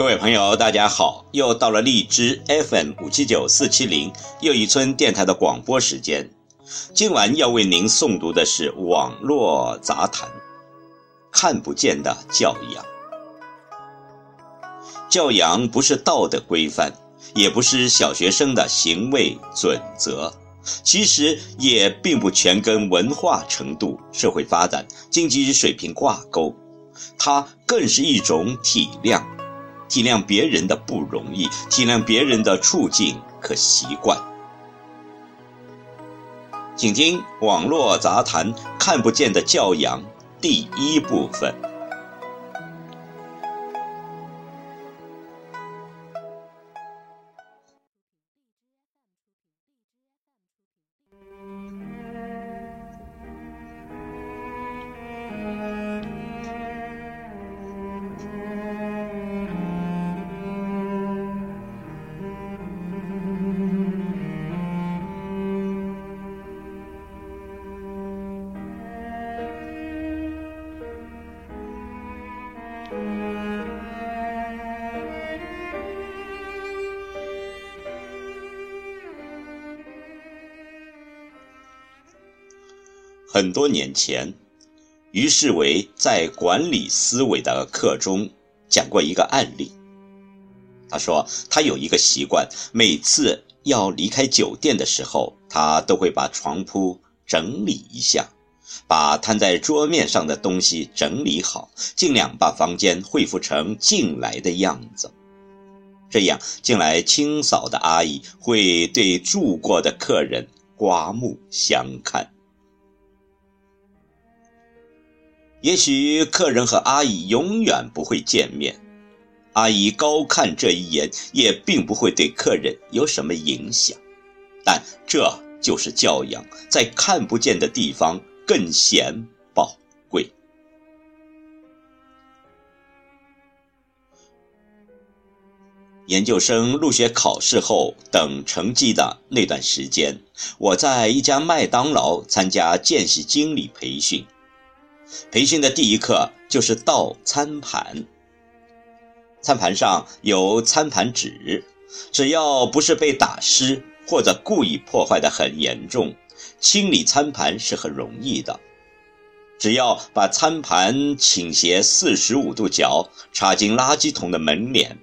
各位朋友，大家好！又到了荔枝 FM 五七九四七零又一村电台的广播时间。今晚要为您诵读的是网络杂谈，《看不见的教养》。教养不是道德规范，也不是小学生的行为准则，其实也并不全跟文化程度、社会发展、经济水平挂钩，它更是一种体谅。体谅别人的不容易，体谅别人的处境和习惯。请听网络杂谈《看不见的教养》第一部分。很多年前，于世维在管理思维的课中讲过一个案例。他说，他有一个习惯，每次要离开酒店的时候，他都会把床铺整理一下，把摊在桌面上的东西整理好，尽量把房间恢复成进来的样子。这样，进来清扫的阿姨会对住过的客人刮目相看。也许客人和阿姨永远不会见面，阿姨高看这一眼也并不会对客人有什么影响，但这就是教养，在看不见的地方更显宝贵。研究生入学考试后等成绩的那段时间，我在一家麦当劳参加见习经理培训。培训的第一课就是倒餐盘。餐盘上有餐盘纸，只要不是被打湿或者故意破坏的很严重，清理餐盘是很容易的。只要把餐盘倾斜四十五度角插进垃圾桶的门脸，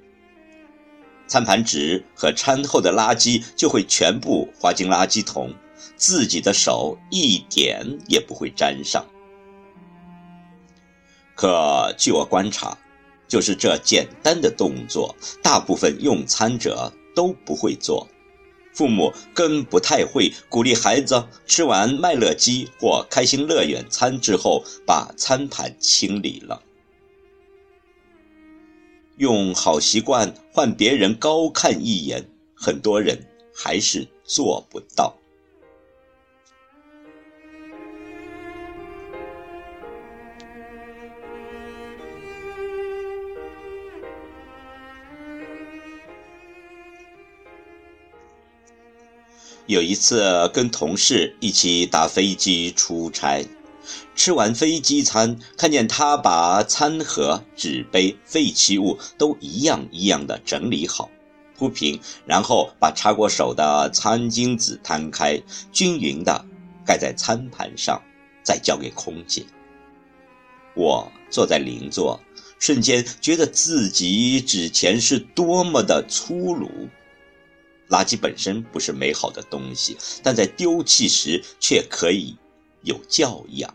餐盘纸和餐后的垃圾就会全部滑进垃圾桶，自己的手一点也不会沾上。可据我观察，就是这简单的动作，大部分用餐者都不会做，父母更不太会鼓励孩子吃完麦乐鸡或开心乐园餐之后把餐盘清理了。用好习惯换别人高看一眼，很多人还是做不到。有一次跟同事一起搭飞机出差，吃完飞机餐，看见他把餐盒、纸杯、废弃物都一样一样的整理好，铺平，然后把擦过手的餐巾纸摊开，均匀的盖在餐盘上，再交给空姐。我坐在邻座，瞬间觉得自己之前是多么的粗鲁。垃圾本身不是美好的东西，但在丢弃时却可以有教养。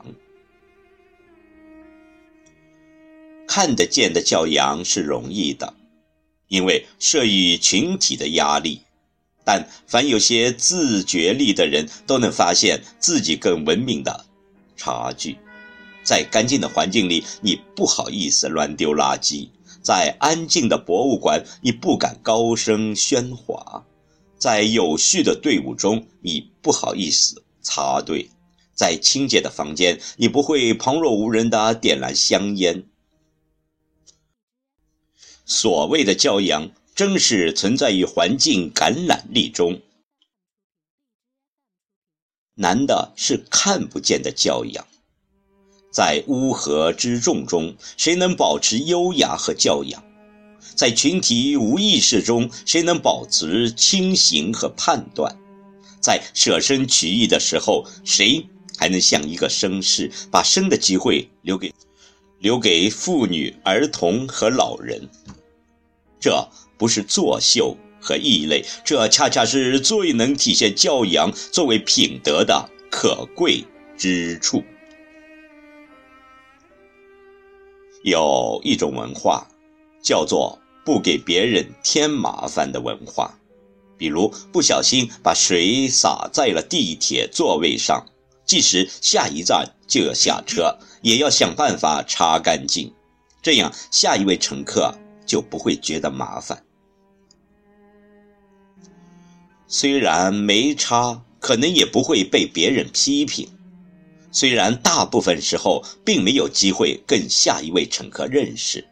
看得见的教养是容易的，因为慑于群体的压力。但凡有些自觉力的人，都能发现自己更文明的差距。在干净的环境里，你不好意思乱丢垃圾；在安静的博物馆，你不敢高声喧哗。在有序的队伍中，你不好意思插队；在清洁的房间，你不会旁若无人的点燃香烟。所谓的教养，正是存在于环境感染力中。难的是看不见的教养。在乌合之众中，谁能保持优雅和教养？在群体无意识中，谁能保持清醒和判断？在舍身取义的时候，谁还能像一个绅士，把生的机会留给留给妇女、儿童和老人？这不是作秀和异类，这恰恰是最能体现教养作为品德的可贵之处。有一种文化，叫做不给别人添麻烦的文化，比如不小心把水洒在了地铁座位上，即使下一站就要下车，也要想办法擦干净，这样下一位乘客就不会觉得麻烦。虽然没擦，可能也不会被别人批评。虽然大部分时候并没有机会跟下一位乘客认识，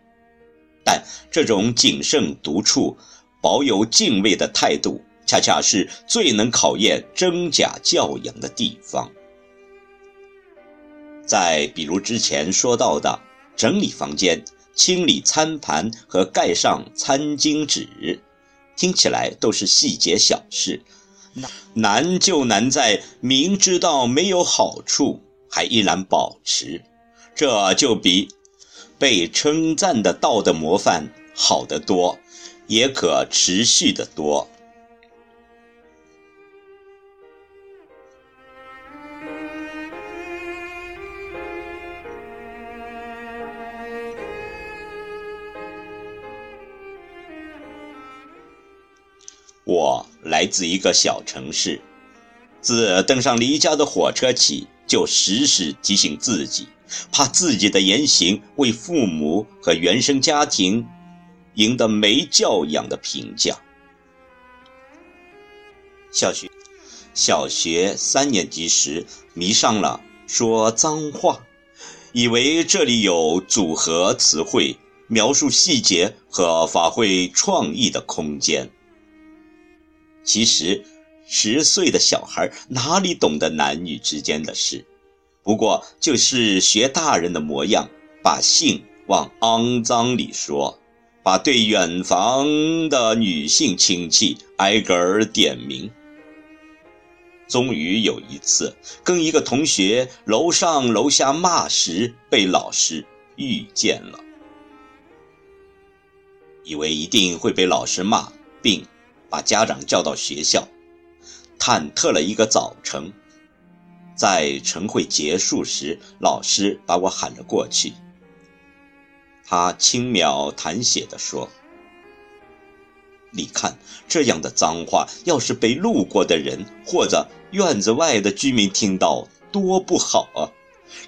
但这种谨慎独处、保有敬畏的态度，恰恰是最能考验真假教养的地方。再比如之前说到的整理房间、清理餐盘和盖上餐巾纸，听起来都是细节小事，难就难在明知道没有好处。还依然保持，这就比被称赞的道德模范好得多，也可持续得多。我来自一个小城市，自登上离家的火车起。就时时提醒自己，怕自己的言行为父母和原生家庭赢得没教养的评价。小学，小学三年级时迷上了说脏话，以为这里有组合词汇、描述细节和发挥创意的空间。其实。十岁的小孩哪里懂得男女之间的事？不过就是学大人的模样，把性往肮脏里说，把对远房的女性亲戚挨个儿点名。终于有一次，跟一个同学楼上楼下骂时，被老师遇见了，以为一定会被老师骂，并把家长叫到学校。忐忑了一个早晨，在晨会结束时，老师把我喊了过去。他轻描淡写的说：“你看，这样的脏话，要是被路过的人或者院子外的居民听到，多不好啊！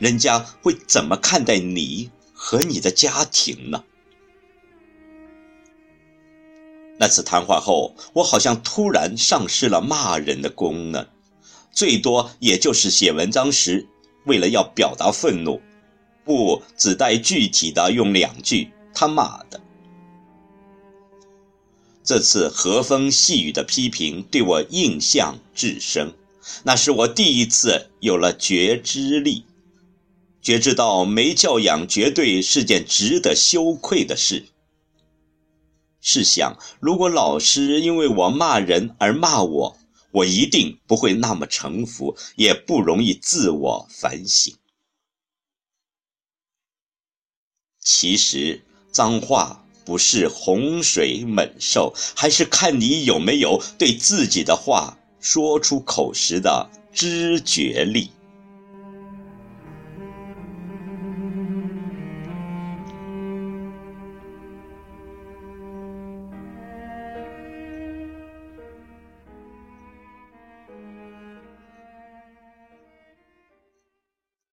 人家会怎么看待你和你的家庭呢？”那次谈话后，我好像突然丧失了骂人的功能，最多也就是写文章时，为了要表达愤怒，不只带具体的用两句“他妈的”。这次和风细雨的批评对我印象至深，那是我第一次有了觉知力，觉知到没教养绝对是件值得羞愧的事。试想，如果老师因为我骂人而骂我，我一定不会那么臣服，也不容易自我反省。其实，脏话不是洪水猛兽，还是看你有没有对自己的话说出口时的知觉力。